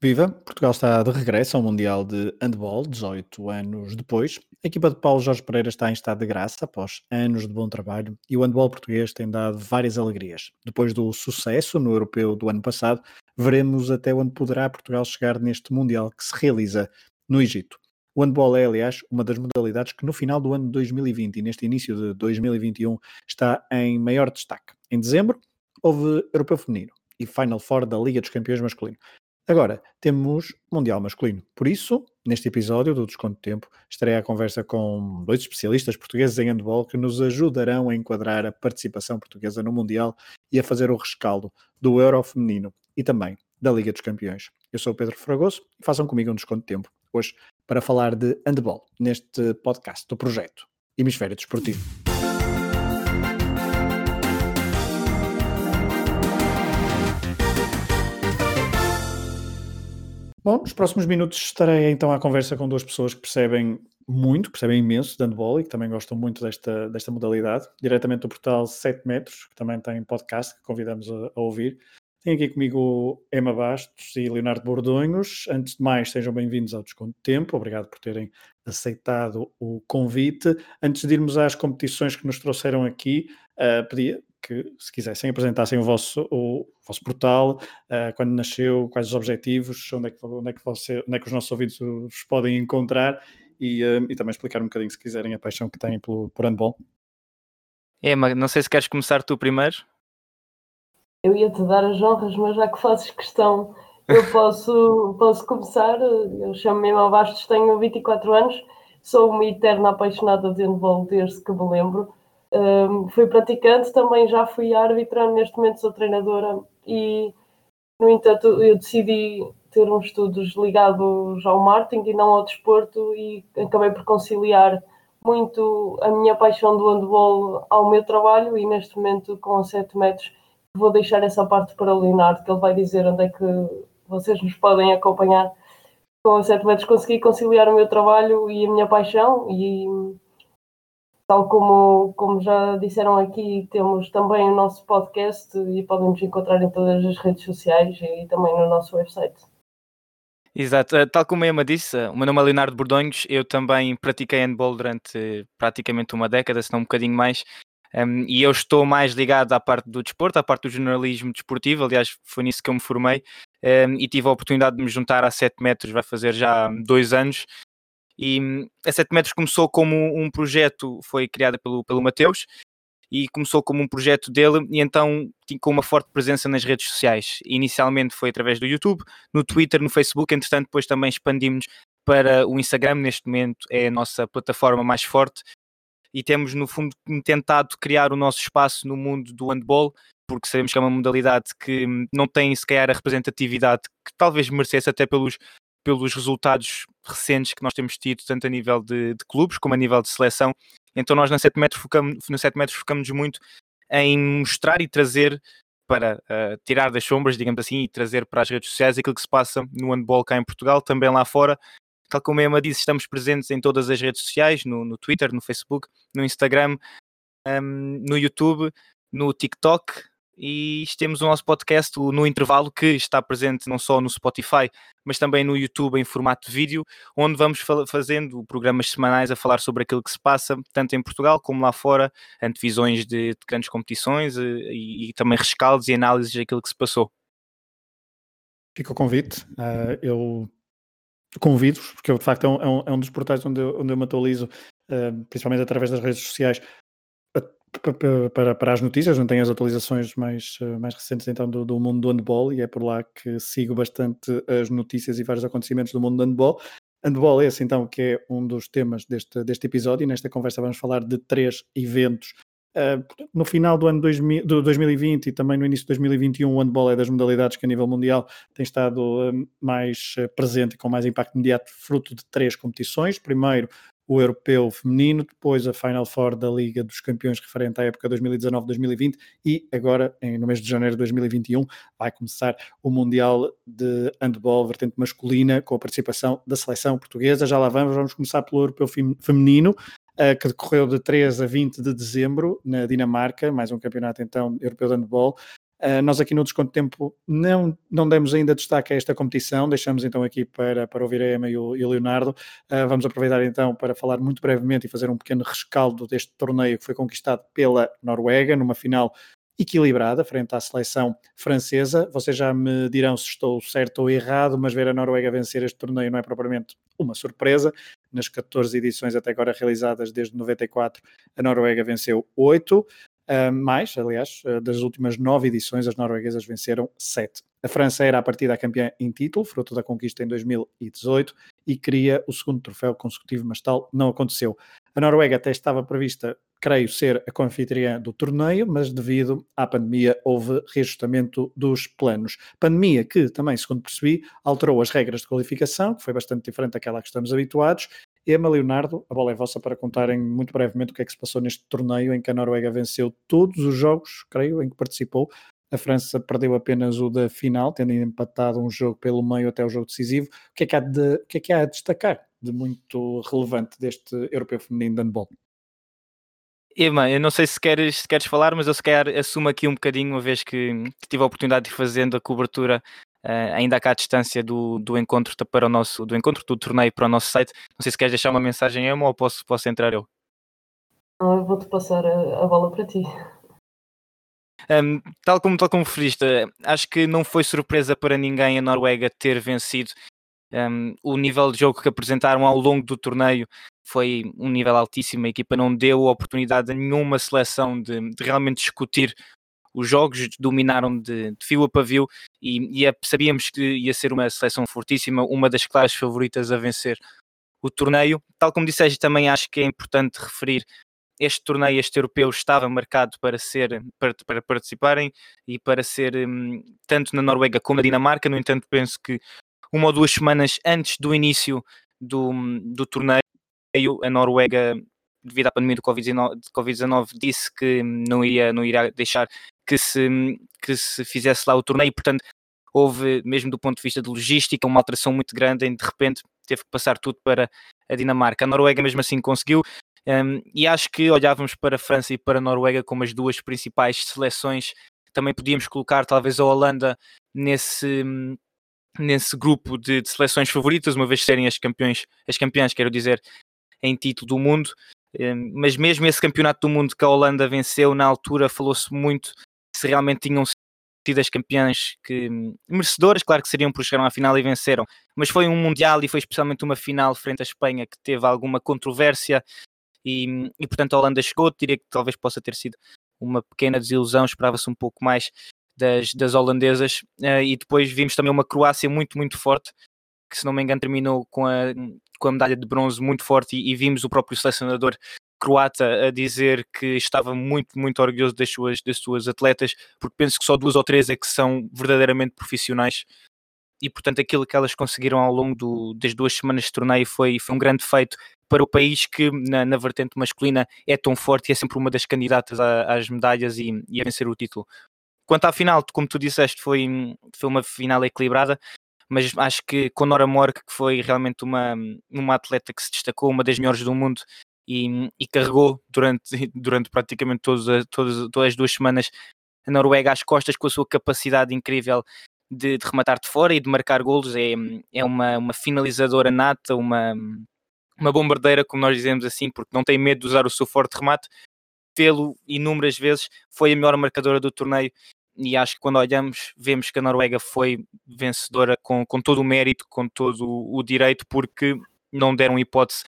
Viva! Portugal está de regresso ao Mundial de Handball, 18 anos depois. A equipa de Paulo Jorge Pereira está em estado de graça após anos de bom trabalho e o handball português tem dado várias alegrias. Depois do sucesso no europeu do ano passado, veremos até onde poderá Portugal chegar neste Mundial que se realiza no Egito. O handball é, aliás, uma das modalidades que no final do ano de 2020 e neste início de 2021 está em maior destaque. Em dezembro, houve Europeu Feminino e Final Four da Liga dos Campeões Masculino. Agora, temos Mundial Masculino. Por isso, neste episódio do Desconto de Tempo, estarei à conversa com dois especialistas portugueses em handball que nos ajudarão a enquadrar a participação portuguesa no Mundial e a fazer o rescaldo do Euro Feminino e também da Liga dos Campeões. Eu sou o Pedro Fragoso e façam comigo um Desconto de Tempo, hoje para falar de handball, neste podcast do projeto Hemisfério Desportivo. Bom, nos próximos minutos estarei então à conversa com duas pessoas que percebem muito, percebem imenso de handball e que também gostam muito desta, desta modalidade, diretamente do portal 7 metros, que também tem podcast que convidamos a, a ouvir. Tenho aqui comigo Emma Bastos e Leonardo Bordonhos. Antes de mais, sejam bem-vindos ao Desconto de Tempo. Obrigado por terem aceitado o convite. Antes de irmos às competições que nos trouxeram aqui, uh, pedia que, se quisessem, apresentassem o vosso, o, vosso portal, uh, quando nasceu, quais os objetivos, onde é que, onde é que, você, onde é que os nossos ouvintes os podem encontrar e, uh, e também explicar um bocadinho, se quiserem, a paixão que têm pelo, por handball. Emma, não sei se queres começar tu primeiro. Eu ia-te dar as honras, mas já que fazes questão, eu posso, posso começar. Eu chamo-me Emma Bastos, tenho 24 anos, sou uma eterna apaixonada de handball desde que me lembro. Um, fui praticante, também já fui árbitra, neste momento sou treinadora e, no entanto, eu decidi ter uns estudos ligados ao marketing e não ao desporto e acabei por conciliar muito a minha paixão do handball ao meu trabalho e neste momento com 7 metros vou deixar essa parte para o Leonardo que ele vai dizer onde é que vocês nos podem acompanhar. Com 7 metros consegui conciliar o meu trabalho e a minha paixão e Tal como, como já disseram aqui, temos também o nosso podcast e podem nos encontrar em todas as redes sociais e também no nosso website. Exato, eh, tal como a Emma disse, o meu nome é Leonardo Bordonhos, eu também pratiquei handball durante praticamente uma década, se não um bocadinho mais, um, e eu estou mais ligado à parte do desporto, à parte do jornalismo desportivo, aliás foi nisso que eu me formei, um, e tive a oportunidade de me juntar a 7 metros, vai fazer já dois anos, e a 7 metros começou como um projeto, foi criada pelo, pelo Mateus, e começou como um projeto dele e então com uma forte presença nas redes sociais. Inicialmente foi através do YouTube, no Twitter, no Facebook, entretanto depois também expandimos para o Instagram, neste momento é a nossa plataforma mais forte e temos no fundo tentado criar o nosso espaço no mundo do handball, porque sabemos que é uma modalidade que hum, não tem sequer a representatividade que talvez merecesse até pelos pelos resultados recentes que nós temos tido, tanto a nível de, de clubes como a nível de seleção. Então nós na 7 metros focamos, no 7 metros focamos muito em mostrar e trazer para uh, tirar das sombras, digamos assim, e trazer para as redes sociais aquilo que se passa no handball cá em Portugal, também lá fora. Tal como a Emma disse, estamos presentes em todas as redes sociais, no, no Twitter, no Facebook, no Instagram, um, no YouTube, no TikTok, e temos o nosso podcast no intervalo que está presente não só no Spotify, mas também no YouTube em formato de vídeo, onde vamos fazendo programas semanais a falar sobre aquilo que se passa, tanto em Portugal como lá fora, antevisões de, de grandes competições e, eh, e, e, também rescaldos e análises daquilo que se passou. Fica o convite. Uh, eu convido-vos, porque eu, de facto é um, é um, dos portais onde eu, onde eu me atualizo, uh, principalmente através das redes sociais, para, para as notícias, não tenho as atualizações mais, eh, mais recentes então do, do mundo do handball e é por lá que sigo bastante as notícias e vários acontecimentos do mundo do handball. Handball é esse então que é um dos temas deste, deste episódio e nesta conversa vamos falar de três eventos. Uh, no final do ano 2000, do 2020 e também no início de 2021 o handball é das modalidades que a nível mundial tem estado uh, mais presente e com mais impacto imediato, fruto de três competições. Primeiro o europeu feminino, depois a Final Four da Liga dos Campeões referente à época 2019-2020 e agora, no mês de janeiro de 2021, vai começar o Mundial de Handball vertente masculina com a participação da seleção portuguesa. Já lá vamos, vamos começar pelo europeu feminino, eh, que decorreu de 3 a 20 de dezembro na Dinamarca, mais um campeonato então europeu de handball. Uh, nós aqui no Desconto Tempo não, não demos ainda destaque a esta competição, deixamos então aqui para, para ouvir a Emma e o, e o Leonardo. Uh, vamos aproveitar então para falar muito brevemente e fazer um pequeno rescaldo deste torneio que foi conquistado pela Noruega numa final equilibrada frente à seleção francesa. Vocês já me dirão se estou certo ou errado, mas ver a Noruega vencer este torneio não é propriamente uma surpresa. Nas 14 edições até agora realizadas desde 94, a Noruega venceu 8. Uh, mais, aliás, uh, das últimas nove edições, as norueguesas venceram sete. A França era a partida a campeã em título, fruto da conquista em 2018, e queria o segundo troféu consecutivo, mas tal não aconteceu. A Noruega até estava prevista, creio, ser a confitriã do torneio, mas devido à pandemia houve reajustamento dos planos. Pandemia que, também, segundo percebi, alterou as regras de qualificação, que foi bastante diferente daquela que estamos habituados, Emma, Leonardo, a bola é vossa para contarem muito brevemente o que é que se passou neste torneio em que a Noruega venceu todos os jogos, creio, em que participou. A França perdeu apenas o da final, tendo empatado um jogo pelo meio até o jogo decisivo. O que é que há, de, o que é que há a destacar de muito relevante deste europeu feminino de handball? Emma, eu não sei se queres, se queres falar, mas eu se calhar assumo aqui um bocadinho, uma vez que, tive a oportunidade de ir fazendo a cobertura Uh, ainda cá à distância do, do encontro para o nosso do encontro do torneio para o nosso site. Não sei se queres deixar uma mensagem Emma ou posso, posso entrar eu? Eu vou-te passar a, a, bola para ti. Um, tal como tal como referiste, acho que não foi surpresa para ninguém a Noruega ter vencido. Um, o nível de jogo que apresentaram ao longo do torneio foi um nível altíssimo. A equipa não deu oportunidade a nenhuma seleção de, de realmente discutir os jogos dominaram de, de fio a pavio e, e é, sabíamos que ia ser uma seleção fortíssima, uma das claras favoritas a vencer o torneio. Tal como disseste, também acho que é importante referir este torneio, este europeu, estava marcado para ser para, para participarem e para ser um, tanto na Noruega como na Dinamarca. No entanto, penso que uma ou duas semanas antes do início do, do torneio, a Noruega, devido à pandemia do Covid-19, COVID disse que não iria, não iria deixar que se, que se fizesse lá o torneio, portanto houve, mesmo do ponto de vista de logística, uma alteração muito grande em de repente teve que passar tudo para a Dinamarca. A Noruega mesmo assim conseguiu, um, e acho que olhávamos para a França e para a Noruega como as duas principais seleções. Também podíamos colocar talvez a Holanda nesse, nesse grupo de, de seleções favoritas, uma vez serem as campeões, as campeãs, quero dizer, em título do mundo. Um, mas mesmo esse campeonato do mundo que a Holanda venceu, na altura falou-se muito se realmente tinham sido as campeãs que merecedoras, claro que seriam por chegar à final e venceram, mas foi um mundial e foi especialmente uma final frente à Espanha que teve alguma controvérsia e, e portanto a Holanda chegou, diria que talvez possa ter sido uma pequena desilusão, esperava-se um pouco mais das, das holandesas uh, e depois vimos também uma Croácia muito, muito forte, que se não me engano terminou com a, com a medalha de bronze muito forte e, e vimos o próprio selecionador croata a dizer que estava muito, muito orgulhoso das suas, das suas atletas, porque penso que só duas ou três é que são verdadeiramente profissionais e portanto aquilo que elas conseguiram ao longo do, das duas semanas de torneio foi, foi um grande feito para o país que na, na vertente masculina é tão forte e é sempre uma das candidatas a, às medalhas e, e, a vencer o título. Quanto à final, como tu disseste, foi, foi uma final equilibrada, mas acho que com Nora Mork, que foi realmente uma, uma atleta que se destacou, uma das melhores do mundo, e, e carregou durante, durante praticamente todas, todas, todas as duas semanas a Noruega às costas com a sua capacidade incrível de, de rematar de fora e de marcar golos. É, é uma, uma finalizadora nata, uma, uma bombardeira, como nós dizemos assim, porque não tem medo de usar o seu forte remate. Pelo inúmeras vezes foi a melhor marcadora do torneio e acho que quando olhamos vemos que a Noruega foi vencedora com, com todo o mérito, com todo o direito, porque não deram hipótese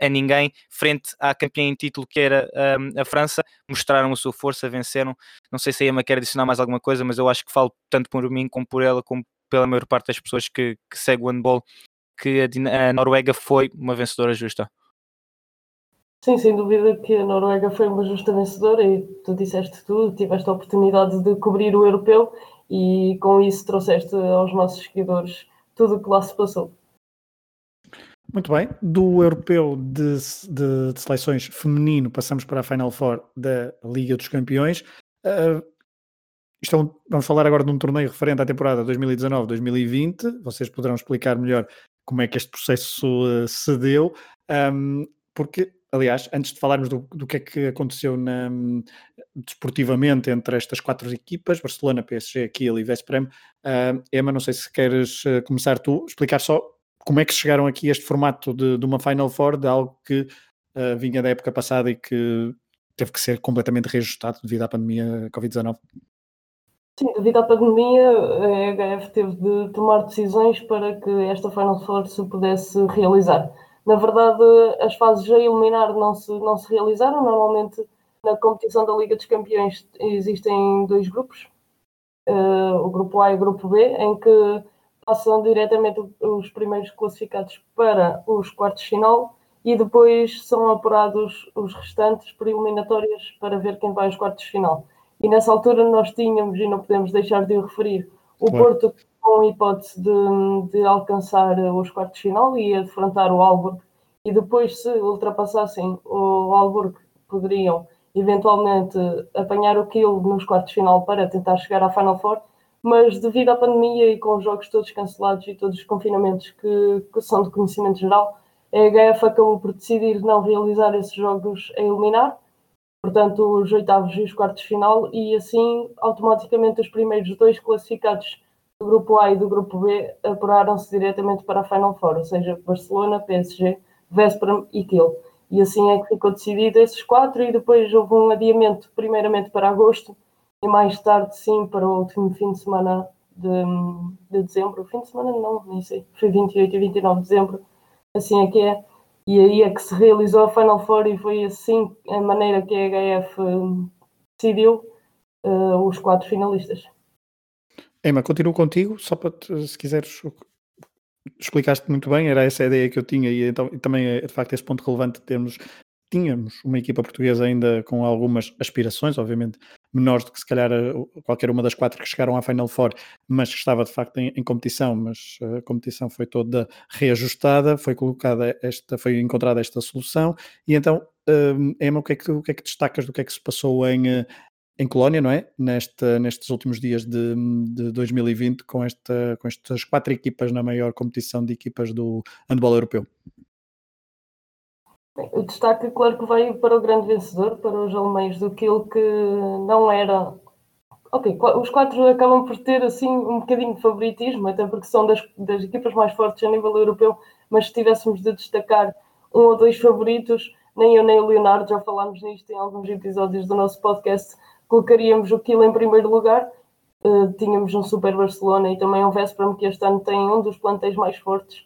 a ninguém frente à campeã em título que era um, a França, mostraram a sua força, venceram. Não sei se a Emma quer adicionar mais alguma coisa, mas eu acho que falo tanto por mim como por ela, como pela maior parte das pessoas que, que segue o handball, que a, a Noruega foi uma vencedora justa. Sim, sem dúvida que a Noruega foi uma justa vencedora e tu disseste tudo, tiveste a oportunidade de cobrir o europeu e com isso trouxeste aos nossos seguidores tudo o que lá se passou. Muito bem, do europeu de, de, de, seleções feminino passamos para a Final Four da Liga dos Campeões. Uh, vamos falar agora de um torneio referente à temporada 2019-2020. Vocês poderão explicar melhor como é que este processo uh, se deu, um, porque aliás, antes de falarmos do, do que é que aconteceu na, desportivamente entre estas quatro equipas, Barcelona, PSG, Kiel e Vesprem, uh, Emma, não sei se queres começar tu, explicar só como é que chegaram aqui a este formato de, de uma Final Four, de algo que uh, vinha da época passada e que teve que ser completamente reajustado devido à pandemia Covid-19. Sim, devido à pandemia, a HF teve de tomar decisões para que esta Final Four se pudesse realizar. Na verdade, as fases a eliminar não se, não se realizaram. Normalmente, na competição da Liga dos Campeões, existem dois grupos, uh, o grupo A e o grupo B, em que passam diretamente os primeiros classificados para os quartos de final e depois são apurados os restantes por eliminatórias para ver quem vai aos quartos de final. E nessa altura nós tínhamos, e não podemos deixar de o referir, o Porto com hipótese de, de alcançar os quartos de final e a defrontar o Alburg. E depois, se ultrapassassem o Alburg, poderiam eventualmente apanhar o Kiel nos quartos de final para tentar chegar à Final Four. Mas devido à pandemia e com os jogos todos cancelados e todos os confinamentos que, que são de conhecimento geral, a HF acabou por decidir não realizar esses jogos a eliminar, portanto, os oitavos e os quartos de final, e assim automaticamente os primeiros dois classificados do grupo A e do grupo B apuraram-se diretamente para a Final Four, ou seja, Barcelona, PSG, Vesperam e Kiel. E assim é que ficou decidido esses quatro, e depois houve um adiamento, primeiramente para agosto, e mais tarde, sim, para o último fim de semana de, de dezembro. Fim de semana não, nem sei, foi 28 e 29 de dezembro, assim é que é. E aí é que se realizou a Final Four e foi assim a maneira que a HF hum, decidiu uh, os quatro finalistas. Emma, continuo contigo, só para te, se quiseres explicaste muito bem, era essa a ideia que eu tinha e, então, e também é de facto esse ponto relevante de termos tínhamos uma equipa portuguesa ainda com algumas aspirações, obviamente menores do que se calhar qualquer uma das quatro que chegaram à Final Four, mas que estava de facto em, em competição, mas a competição foi toda reajustada, foi colocada esta, foi encontrada esta solução, e então um, Emma, o que, é que, o que é que destacas do que é que se passou em, em Colónia, não é? Nesta, nestes últimos dias de, de 2020, com, esta, com estas quatro equipas na maior competição de equipas do handball europeu. O destaque, claro, que veio para o grande vencedor, para os alemães, do que não era. Ok, os quatro acabam por ter assim um bocadinho de favoritismo, até porque são das, das equipas mais fortes a nível europeu, mas se tivéssemos de destacar um ou dois favoritos, nem eu nem o Leonardo já falámos nisto em alguns episódios do nosso podcast colocaríamos o Kiel em primeiro lugar. Uh, tínhamos um Super Barcelona e também um Vesperam que este ano tem um dos plantéis mais fortes.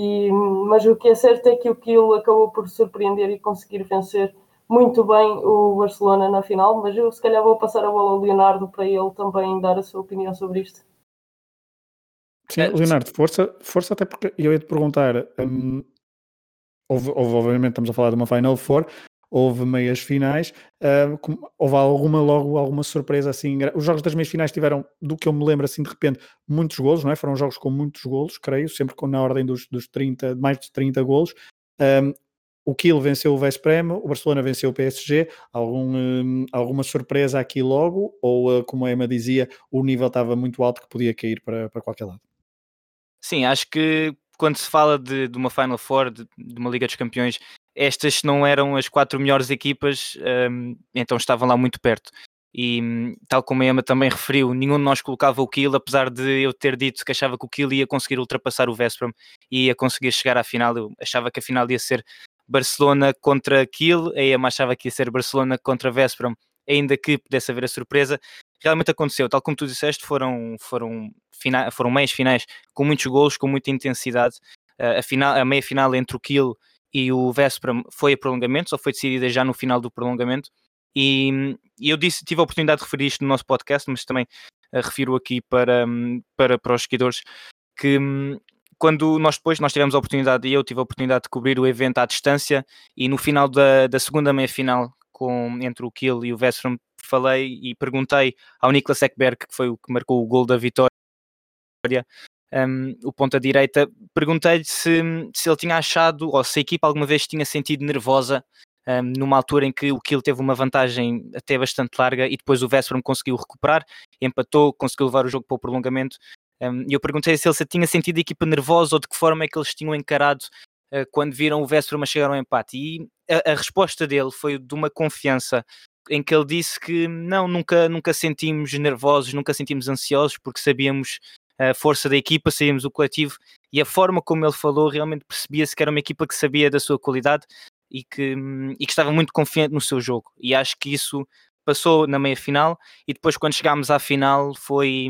E, mas o que é certo é que o Kiel acabou por surpreender e conseguir vencer muito bem o Barcelona na final. Mas eu se calhar vou passar a bola ao Leonardo para ele também dar a sua opinião sobre isto. Sim, Leonardo, força, força até porque eu ia te perguntar. Um, houve, houve, obviamente, estamos a falar de uma Final Four, houve meias finais, uh, houve alguma logo alguma surpresa assim. Os jogos das meias finais tiveram, do que eu me lembro assim de repente, muitos golos, não é? Foram jogos com muitos golos, creio, sempre com, na ordem dos, dos 30, mais de 30 golos. Um, o Kiel venceu o Vesprem, o Barcelona venceu o PSG. Algum, um, alguma surpresa aqui logo? Ou, uh, como a Emma dizia, o nível estava muito alto que podia cair para, para qualquer lado? Sim, acho que quando se fala de, de uma Final Four, de, de, uma Liga dos Campeões, estas não eram as quatro melhores equipas, um, então estavam lá muito perto. E tal como a Emma também referiu, nenhum de nós colocava o Kiel, apesar de eu ter dito que achava que o Kiel ia conseguir ultrapassar o Vesperam e ia conseguir chegar à final. Eu achava que a final ia ser Barcelona contra Kiel, a Emma achava que ia ser Barcelona contra Vesperam, ainda que pudesse haver a surpresa. Realmente aconteceu, tal como tu disseste, foram, foram, fina, foram meias finais com muitos gols, com muita intensidade. A, final, a meia final entre o Kiel e o Vesperam foi a prolongamento, só foi decidida já no final do prolongamento. E, e eu disse, tive a oportunidade de referir isto no nosso podcast, mas também uh, refiro aqui para, um, para, para os seguidores que um, quando nós depois nós tivemos a oportunidade e eu tive a oportunidade de cobrir o evento à distância e no final da, da segunda meia final com, entre o Kiel e o Vesperam falei e perguntei ao Niklas Ekberg, que foi o que marcou o gol da vitória um, o ponta direita, perguntei-lhe se, se ele tinha achado ou se a equipa alguma vez tinha sentido nervosa um, numa altura em que o Kiel teve uma vantagem até bastante larga e depois o Vesperam conseguiu recuperar, empatou, conseguiu levar o jogo para o prolongamento. Um, e eu perguntei se ele se tinha sentido a equipa nervosa ou de que forma é que eles tinham encarado uh, quando viram o Vesperam chegar ao empate. E a, a resposta dele foi de uma confiança em que ele disse que não, nunca, nunca sentimos nervosos, nunca sentimos ansiosos, porque sabíamos a força da equipa, sabíamos o coletivo e a forma como ele falou realmente percebia-se que era uma equipa que sabia da sua qualidade e que, e que estava muito confiante no seu jogo. E acho que isso passou na meia final e depois quando chegámos à final foi,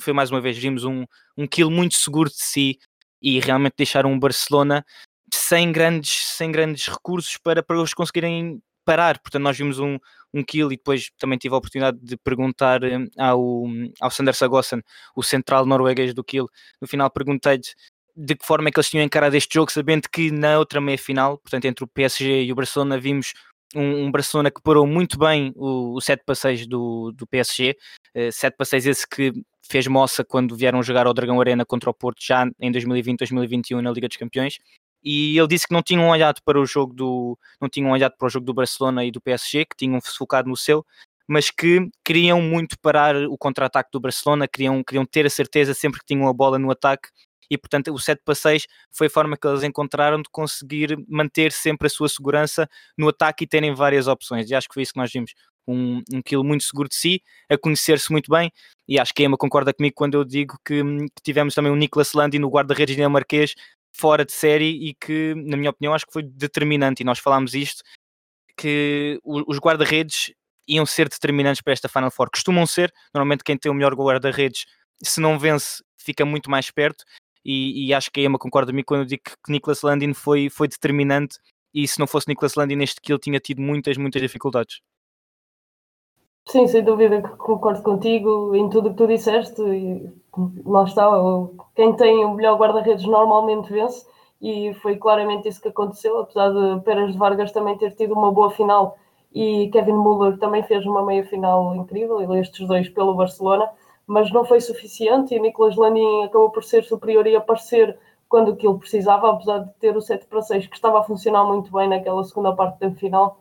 foi mais uma vez, vimos um, um kill muito seguro de si e realmente deixaram um Barcelona sem grandes, sem grandes recursos para, para eles conseguirem parar. Portanto, nós vimos um, um kill e depois também tive a oportunidade de perguntar hum, ao, ao Sander Sagossen, o central norueguês do kill. No final perguntei-lhe de que forma é que eles tinham encarado este jogo, sabendo que na outra meia-final, portanto, entre o PSG e o Barcelona, vimos um, um Barcelona que parou muito bem o, o 7 passeios do, do PSG, uh, 7 passeios esse que fez moça quando vieram jogar ao Dragão Arena contra o Porto já em 2020-2021 na Liga dos Campeões e ele disse que não tinham olhado para o jogo do não tinham olhado para o jogo do Barcelona e do PSG, que tinham focado no seu, mas que queriam muito parar o contra-ataque do Barcelona, queriam, queriam ter a certeza sempre que tinham a bola no ataque. E portanto o 7 para 6 foi a forma que eles encontraram de conseguir manter sempre a sua segurança no ataque e terem várias opções, e acho que foi isso que nós vimos. Um, um quilo muito seguro de si, a conhecer-se muito bem, e acho que a Emma concorda comigo quando eu digo que, que tivemos também o Nicolas Landi no guarda-redes dinamarquês fora de série e que, na minha opinião, acho que foi determinante. E nós falámos isto, que os guarda-redes iam ser determinantes para esta Final Four. Costumam ser, normalmente quem tem o melhor guarda-redes, se não vence, fica muito mais perto. E, e acho que a Emma concorda comigo quando eu digo que Nicholas Landin foi, foi determinante. E se não fosse Nicholas Landin, neste kill tinha tido muitas, muitas dificuldades. Sim, sem dúvida que concordo contigo em tudo o que tu disseste. E lá está, quem tem o melhor guarda-redes normalmente vence, e foi claramente isso que aconteceu, apesar de Pérez de Vargas também ter tido uma boa final e Kevin Müller também fez uma meia final incrível, estes dois pelo Barcelona, mas não foi suficiente e Nicolas Landin acabou por ser superior e aparecer quando aquilo precisava, apesar de ter o 7 para 6 que estava a funcionar muito bem naquela segunda parte da final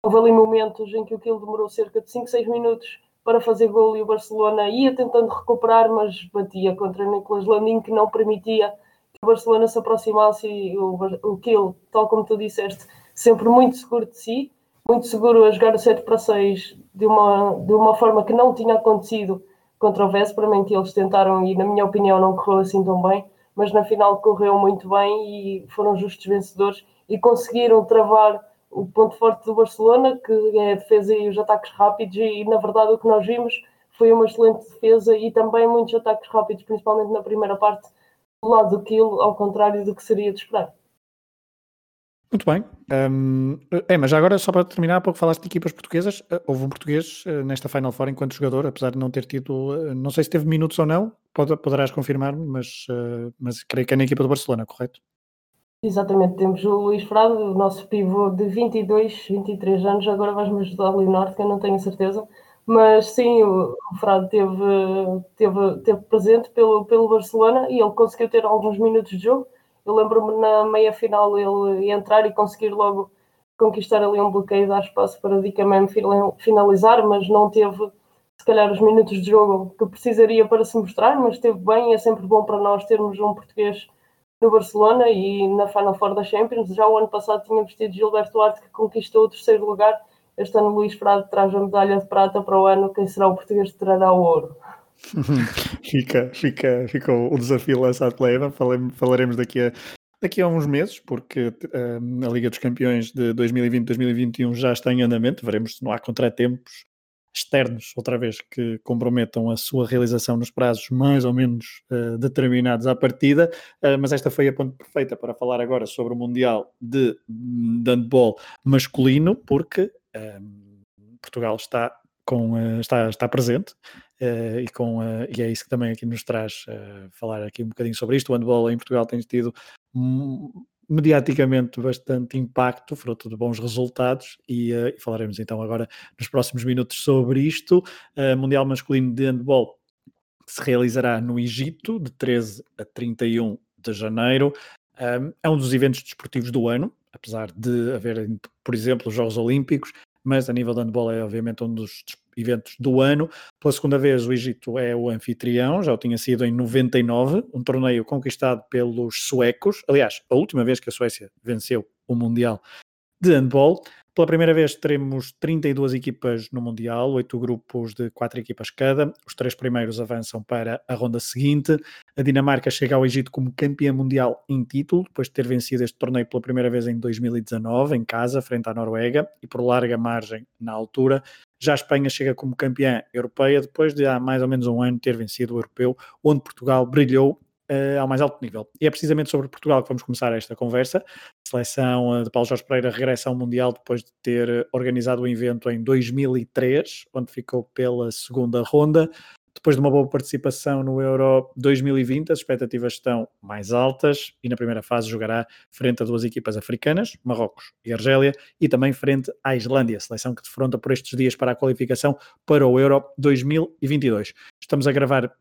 Houve ali momentos em que o Kiel demorou cerca de 5, 6 minutos para fazer gol e o Barcelona ia tentando recuperar, mas batia contra Nicolas Landim, que não permitia que o Barcelona se aproximasse e o, o Kiel, tal como tu disseste, sempre muito seguro de si, muito seguro a jogar o 7 para 6 de uma, de uma forma que não tinha acontecido contra o Vesperamente, eles tentaram e na minha opinião não correu assim tão bem, mas na final correu muito bem e foram justos vencedores e conseguiram travar o ponto forte do Barcelona, que é a defesa e os ataques rápidos, e na verdade o que nós vimos foi uma excelente defesa e também muitos ataques rápidos, principalmente na primeira parte, do lado do Kiel, ao contrário do que seria de esperar. Muito bem. Um, é, mas agora, só para terminar, há pouco falaste de equipas portuguesas. Uh, houve um português uh, nesta Final Four enquanto jogador, apesar de não ter tido, uh, não sei se teve minutos ou não, pode, poderás confirmar-me, mas, mas creio que é na equipa do Barcelona, correto? Exatamente, temos o Luís Frado, o nosso pivô de 22, 23 anos, agora vais-me ajudar, Leonardo, que eu não tenho certeza, mas sim, o, Frado teve, teve, teve presente pelo, pelo Barcelona e ele conseguiu ter alguns minutos de jogo. Eu lembro-me na meia final ele entrar e conseguir logo conquistar ali um bloqueio, dar espaço para Dicamem finalizar, mas não teve se calhar os minutos de jogo que precisaria para se mostrar, mas esteve bem, é sempre bom para nós termos um português no Barcelona e na Final Four da Champions. Já o ano passado tínhamos tido Gilberto Duarte que conquistou o terceiro lugar. Este ano Luís Frado traz a medalha de prata para o ano. Quem será o português que trará o ouro? fica, fica, fica o desafio lançado pela Eva. Falaremos daqui a, daqui a uns meses, porque um, a Liga dos Campeões de 2020-2021 já está em andamento. Veremos se não há contratempos externos, outra vez, que comprometam a sua realização nos prazos mais ou menos uh, determinados à partida, uh, mas esta foi a ponte perfeita para falar agora sobre o Mundial de, de handball masculino, porque uh, Portugal está, com, está, está presente e, com, e é isso que também aqui nos traz falar aqui um bocadinho sobre isto. O handball em Portugal tem tido mediaticamente bastante impacto, fruto de bons resultados, e, uh, falaremos então agora nos próximos minutos sobre isto. Uh, Mundial Masculino de Handball se realizará no Egito, de 13 a 31 de janeiro. Um, é um dos eventos desportivos do ano, apesar de haver, por exemplo, os Jogos Olímpicos, mas a nível de handball é obviamente um dos eventos do ano. Pela segunda vez, o Egito é o anfitrião, já o tinha sido em 99, um torneio conquistado pelos suecos. Aliás, a última vez que a Suécia venceu o Mundial de handball. Pela primeira vez teremos 32 equipas no Mundial, oito grupos de quatro equipas cada. Os três primeiros avançam para a ronda seguinte. A Dinamarca chega ao Egito como campeã mundial em título, depois de ter vencido este torneio pela primeira vez em 2019, em casa, frente à Noruega, e por larga margem na altura. Já a Espanha chega como campeã europeia, depois de há mais ou menos um ano ter vencido o europeu, onde Portugal brilhou uh, ao mais alto nível. E é precisamente sobre Portugal que vamos começar esta conversa. A seleção uh, de Paulo Jorge Pereira regressa ao Mundial depois de ter organizado o evento em 2003, onde ficou pela segunda ronda. Depois de uma boa participação no Euro 2020, as expectativas estão mais altas e na primeira fase jogará frente a duas equipas africanas, Marrocos e Argélia, e também frente à Islândia, seleção que defronta por estes dias para a qualificação para o Euro 2022. Estamos a gravar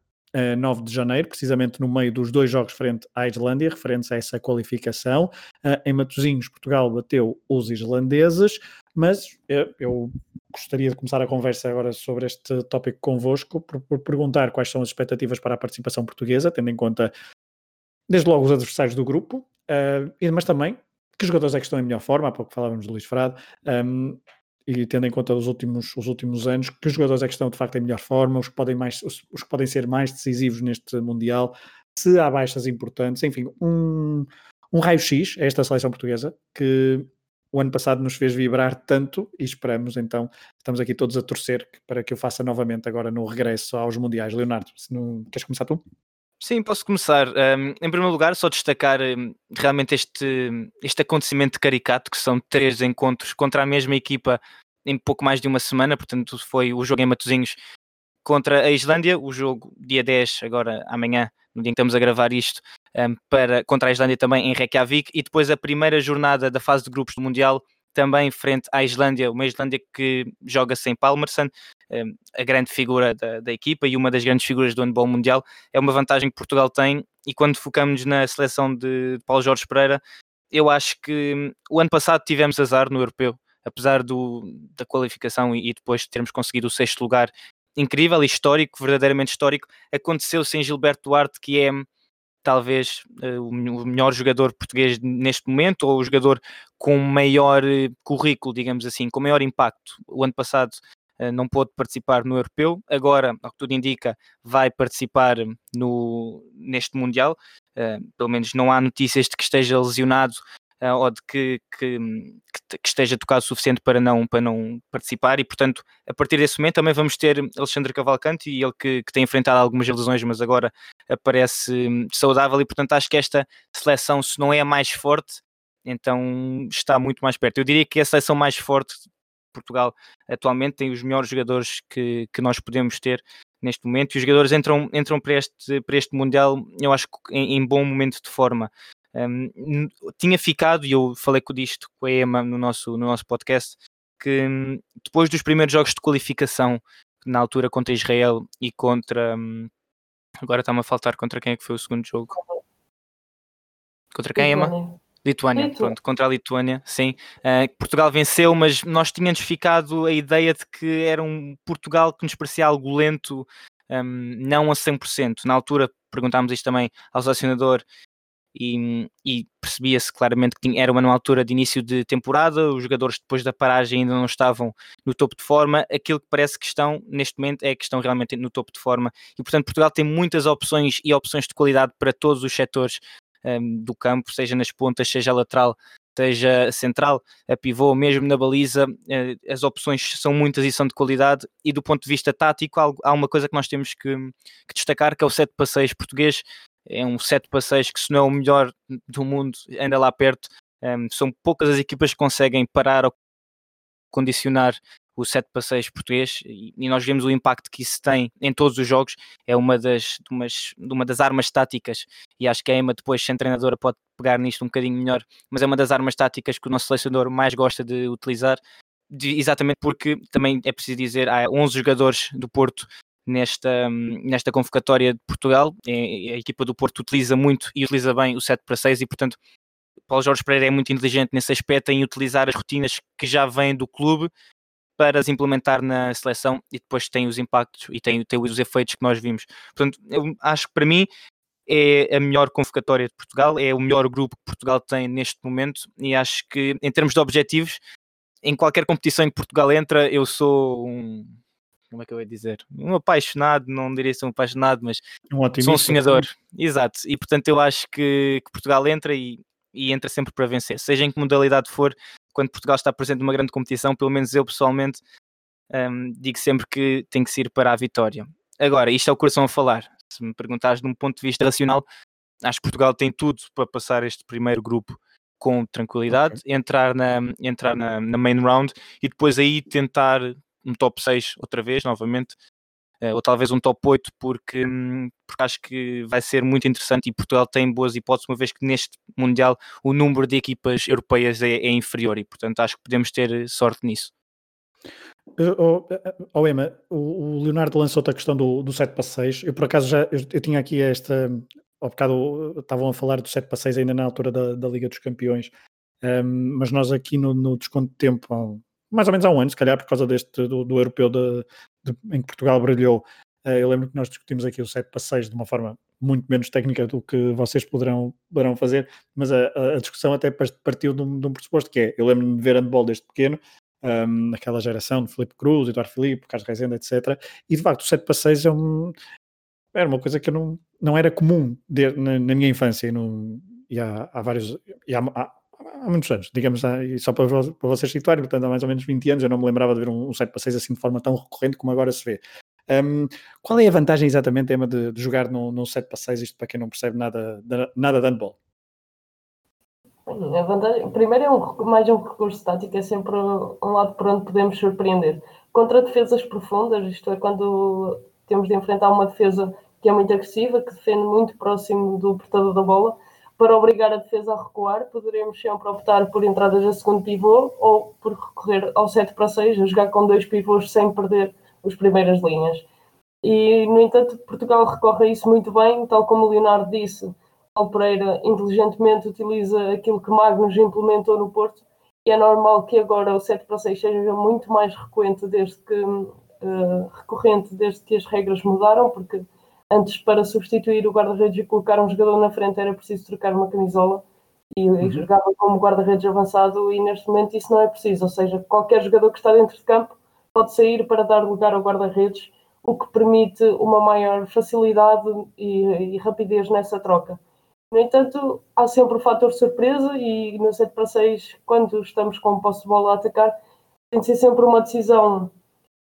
9 de janeiro, precisamente no meio dos dois jogos frente à Islândia, referentes a essa qualificação. Uh, em Matosinhos, Portugal bateu os islandeses, mas eu, eu, gostaria de começar a conversa agora sobre este tópico convosco, por, por, perguntar quais são as expectativas para a participação portuguesa, tendo em conta, desde logo, os adversários do grupo, uh, mas também que jogadores é que estão em melhor forma, há pouco falávamos do Luís Frado, um, e tendo em conta os últimos, os últimos anos, que os jogadores é que estão de facto em melhor forma, os que podem, mais, os, os que podem ser mais decisivos neste Mundial, se há baixas importantes, enfim, um, um raio-x a esta seleção portuguesa que o ano passado nos fez vibrar tanto e esperamos então, estamos aqui todos a torcer para que eu faça novamente agora no regresso aos Mundiais. Leonardo, não, queres começar tu? Sim, posso começar. Um, em primeiro lugar, só destacar um, realmente este, este acontecimento caricato, que são três encontros contra a mesma equipa em pouco mais de uma semana, portanto foi o jogo em Matosinhos contra a Islândia, o jogo dia 10, agora amanhã, no dia em que estamos a gravar isto, um, para, contra a Islândia também em Reykjavik, e depois a primeira jornada da fase de grupos do Mundial também frente à Islândia, uma Islândia que joga sem Palmerson, hum, a grande figura da, da, equipa e uma das grandes figuras do handball mundial, é uma vantagem que Portugal tem e quando focamos na seleção de Paulo Jorge Pereira, eu acho que hum, o ano passado tivemos azar no europeu, apesar do, da qualificação e, e depois de termos conseguido o sexto lugar. Incrível, histórico, verdadeiramente histórico, aconteceu sem Gilberto Duarte, que é talvez uh, o melhor jogador português neste momento, ou o jogador com maior uh, currículo, digamos assim, com maior impacto. O ano passado uh, não pôde participar no Europeu, agora, ao que tudo indica, vai participar no, neste Mundial. pelo menos não há notícias de que esteja lesionado ou de que, que, que, esteja tocado o suficiente para não, para não participar e portanto a partir desse momento também vamos ter Alexandre Cavalcante e ele que, que tem enfrentado algumas lesões mas agora aparece hum, saudável e portanto acho que esta seleção se não é a mais forte então está muito mais perto. Eu diria que a seleção mais forte de Portugal atualmente tem os melhores jogadores que, que nós podemos ter neste momento e os jogadores entram, entram para, este, para este Mundial, eu acho que em, em bom momento de forma. Um, tinha ficado, e eu falei com disto com a Emma no nosso, no nosso podcast, que um, depois dos primeiros jogos de qualificação, na altura contra Israel e contra. Um, agora está-me a faltar contra quem é que foi o segundo jogo? Contra quem, Lituânia. Emma? Lituânia, Lituânia, pronto, contra a Lituânia, sim. Uh, Portugal venceu, mas nós tínhamos ficado a ideia de que era um Portugal que nos parecia algo lento, um, não a 100%. Na altura perguntámos isto também ao selecionador e, e percebia-se claramente que era uma altura de início de temporada, os jogadores depois da paragem ainda não estavam no topo de forma, aquilo que parece que estão neste momento é que estão realmente no topo de forma. E portanto Portugal tem muitas opções e opções de qualidade para todos os setores um, do campo, seja nas pontas, seja lateral, seja central, a pivô, mesmo na baliza, eh, as opções são muitas e são de qualidade. E do ponto de vista tático, há uma coisa que nós temos que, que destacar, que é o set passeios português é um set passeios que se não é o melhor do mundo, anda lá perto. Um, são poucas as equipas que conseguem parar ou condicionar o set passeios português e, nós vemos o impacto que isso tem em todos os jogos. É uma das, umas, uma das armas táticas e acho que a Emma depois, sem treinadora, pode pegar nisto um bocadinho melhor, mas é uma das armas táticas que o nosso selecionador mais gosta de utilizar. De, exatamente porque também é preciso dizer, há 11 jogadores do Porto nesta, nesta convocatória de Portugal. É, a equipa do Porto utiliza muito e utiliza bem o 7 para 6 e, portanto, Paulo Jorge Pereira é muito inteligente nesse aspecto em utilizar as rotinas que já vêm do clube para as implementar na seleção e depois tem os impactos e tem, tem os efeitos que nós vimos. Portanto, eu acho que para mim é a melhor convocatória de Portugal, é o melhor grupo que Portugal tem neste momento e acho que em termos de objetivos, em qualquer competição em que Portugal entra, eu sou um como é que eu ia dizer? Um apaixonado, não diria ser um apaixonado, mas um sou um sonhador. Exato. E portanto eu acho que, que Portugal entra e, e, entra sempre para vencer, seja em que modalidade for, quando Portugal está presente numa grande competição, pelo menos eu pessoalmente um, digo sempre que tem que se ir para a vitória. Agora, isto é o coração a falar. Se me perguntares de um ponto de vista racional, acho que Portugal tem tudo para passar este primeiro grupo com tranquilidade, okay. entrar, na, entrar na, na main round e depois aí tentar um top 6 outra vez, novamente, uh, ou talvez um top 8, porque, um, porque acho que vai ser muito interessante e Portugal tem boas hipóteses, uma vez que neste Mundial o número de equipas europeias é, é inferior e, portanto, acho que podemos ter sorte nisso. Oh, oh Emma, o, Leonardo lançou-te a questão do, do 7 para 6. Eu, por acaso, já eu, eu tinha aqui esta. Ao bocado estavam a falar do 7 para 6 ainda na altura da, da Liga dos Campeões, um, mas nós aqui no, no desconto de tempo, mais ou menos há um ano, se calhar, por causa deste do, do europeu de, de, em que Portugal brilhou. Uh, eu lembro que nós discutimos aqui o 7 para 6 de uma forma muito menos técnica do que vocês poderão, poderão fazer, mas a, a discussão até partiu de um, de um, pressuposto que é, eu lembro-me de ver handball desde pequeno, um, naquela geração de Felipe Cruz, Eduardo Filipe, Carlos Rezende, etc. E de facto o 7 para 6 é um, era uma coisa que não, não era comum de, na, na, minha infância e, no, e há, há, vários e há, há, há, muitos anos, digamos, só para, para vocês situarem, portanto há mais ou menos 20 anos eu não me lembrava de ver um, um 7 para 6 assim de forma tão recorrente como agora se vê. Um, qual é a vantagem exatamente, Emma, de, de jogar num, num 7 para 6, isto para quem não percebe nada, de, nada de handball? A vantagem, primeiro é um, mais um recurso tático, é sempre um lado por onde podemos surpreender. Contra defesas profundas, isto é, quando temos de enfrentar uma defesa que é muito agressiva, que defende muito próximo do portador da bola, para obrigar a defesa a recuar, poderemos sempre optar por entradas a segundo pivô ou por recorrer ao 7 para 6, a jogar com dois pivôs sem perder as primeiras linhas. E, no entanto, Portugal recorre a isso muito bem, tal como o Leonardo disse Paulo Pereira inteligentemente utiliza aquilo que Magnus implementou no Porto e é normal que agora o 7 para 6 seja muito mais recorrente desde que, uh, recorrente desde que as regras mudaram, porque antes para substituir o guarda-redes e colocar um jogador na frente era preciso trocar uma camisola e, uhum. jogava como guarda-redes avançado e neste momento isso não é preciso, ou seja, qualquer jogador que está dentro de campo pode sair para dar lugar ao guarda-redes, o que permite uma maior facilidade e, e rapidez nessa troca. No entanto, há sempre o fator surpresa e no 7 para 6, quando estamos com posse de bola a atacar, tem de ser sempre uma decisão,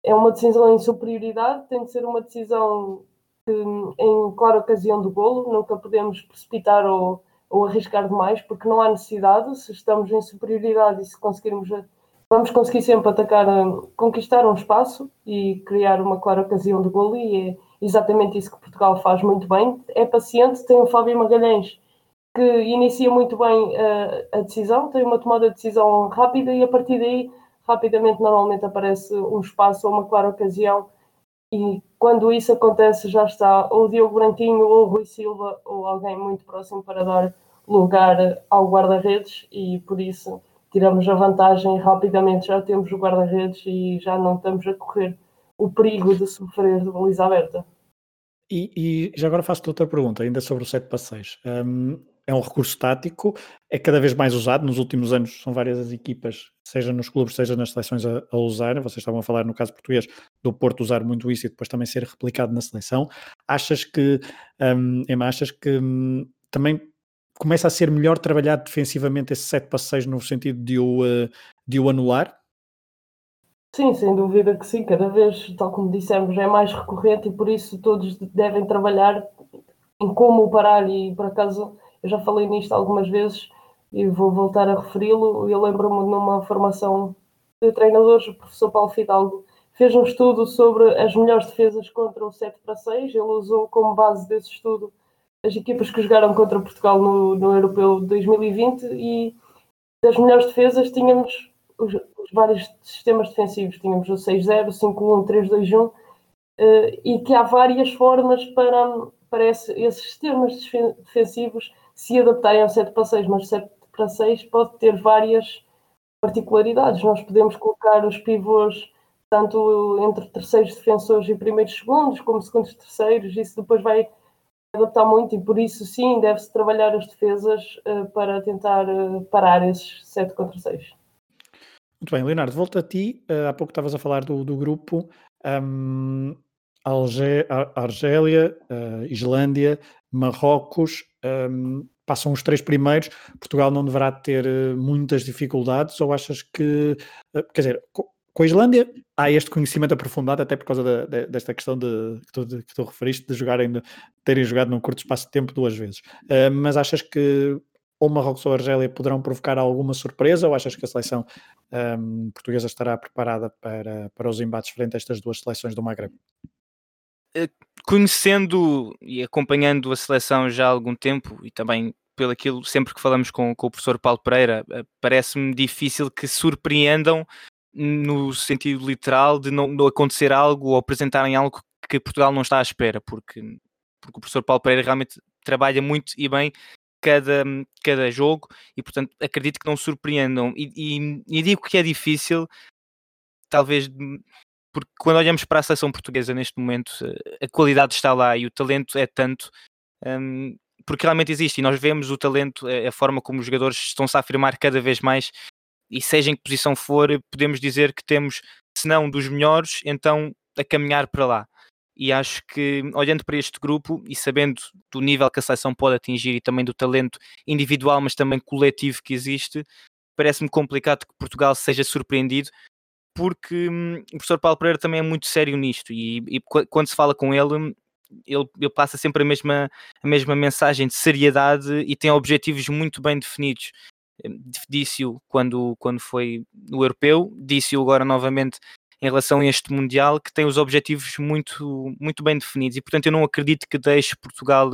é uma decisão em superioridade, tem de ser uma decisão que, em clara ocasião do golo, nunca podemos precipitar ou, ou arriscar demais, porque não há necessidade, se estamos em superioridade e se conseguirmos, vamos conseguir sempre atacar, conquistar um espaço e criar uma clara ocasião de golo. E é, exatamente isso que Portugal faz muito bem. É paciente, tem o Fábio Magalhães que inicia muito bem a, a decisão, tem uma tomada de decisão rápida e a partir daí rapidamente normalmente aparece um espaço ou uma clara ocasião e quando isso acontece já está ou Diogo Branquinho ou o Rui Silva ou alguém muito próximo para dar lugar ao guarda-redes e por isso tiramos a vantagem rapidamente já temos o guarda-redes e já não estamos a correr o perigo de sofrer de baliza aberta. E, e, já agora faço-te outra pergunta, ainda sobre o 7 para 6. Um, é um recurso tático, é cada vez mais usado. Nos últimos anos são várias as equipas, seja nos clubes, seja nas seleções, a, a usar. Vocês estavam a falar, no caso português, do Porto usar muito isso e depois também ser replicado na seleção. Achas que, um, Emma, achas que um, também começa a ser melhor trabalhar defensivamente esse 7 para 6 no sentido de o, uh, de o anular? Sim, sem dúvida que sim, cada vez, tal como dissemos, é mais recorrente e por isso todos devem trabalhar em como parar e por acaso eu já falei nisto algumas vezes e vou voltar a referi-lo. Eu lembro-me numa formação de treinadores, o professor Paulo Fidalgo fez um estudo sobre as melhores defesas contra o 7 para 6. Ele usou como base desse estudo as equipas que jogaram contra Portugal no, no Europeu 2020 e das melhores defesas tínhamos os, os vários sistemas defensivos. Tínhamos o 6-0, 5-1, 3-2-1 e que há várias formas para, para esse, esses sistemas defensivos se adaptarem ao 7 para 6, mas 7 para 6 pode ter várias particularidades. Nós podemos colocar os pivôs tanto entre terceiros defensores e primeiros segundos, como segundos terceiros, isso depois vai adaptar muito e por isso sim deve-se trabalhar as defesas uh, para tentar uh, parar esses 7 contra 6. Muito bem, Leonardo, volta a ti. Uh, há pouco estavas a falar do, do grupo um, Algé Argélia, Islândia, Marrocos. Um, passam os três primeiros, Portugal não deverá ter muitas dificuldades, ou achas que, quer dizer, com a Islândia há este conhecimento aprofundado, até por causa de, de, desta questão de, que, tu, de, que tu referiste, de jogarem, de terem jogado num curto espaço de tempo duas vezes. Uh, mas achas que ou Marrocos ou Argélia poderão provocar alguma surpresa, ou achas que a seleção um, portuguesa estará preparada para, para os embates frente a estas duas seleções do Maghreb? Eh, conhecendo e acompanhando a seleção já há algum tempo e também pelo aquilo, sempre que falamos com, com o professor Paulo Pereira, eh, parece-me difícil que surpreendam no sentido literal de não, não, acontecer algo ou apresentarem algo que Portugal não está à espera, porque, porque o professor Paulo Pereira realmente trabalha muito e bem cada, cada jogo e, portanto, acredito que não surpreendam. E, e, e digo que é difícil, talvez porque quando olhamos para a seleção portuguesa neste momento, eh, a qualidade está lá e o talento é tanto. Um, porque realmente existe e nós vemos o talento, a forma como os jogadores estão-se a afirmar cada vez mais e seja em que posição for, podemos dizer que temos, se não dos melhores, então a caminhar para lá. E acho que, olhando para este grupo e sabendo do nível que a seleção pode atingir e também do talento individual, mas também coletivo que existe, parece-me complicado que Portugal seja surpreendido, porque hum, o professor Paulo Pereira também é muito sério nisto e, e quando se fala com ele, ele, ele, passa sempre a mesma, a mesma mensagem de seriedade e tem objetivos muito bem definidos disse-o quando, quando foi no europeu, disse-o agora novamente em relação a este Mundial, que tem os objetivos muito, muito bem definidos e, portanto, eu não acredito que deixe Portugal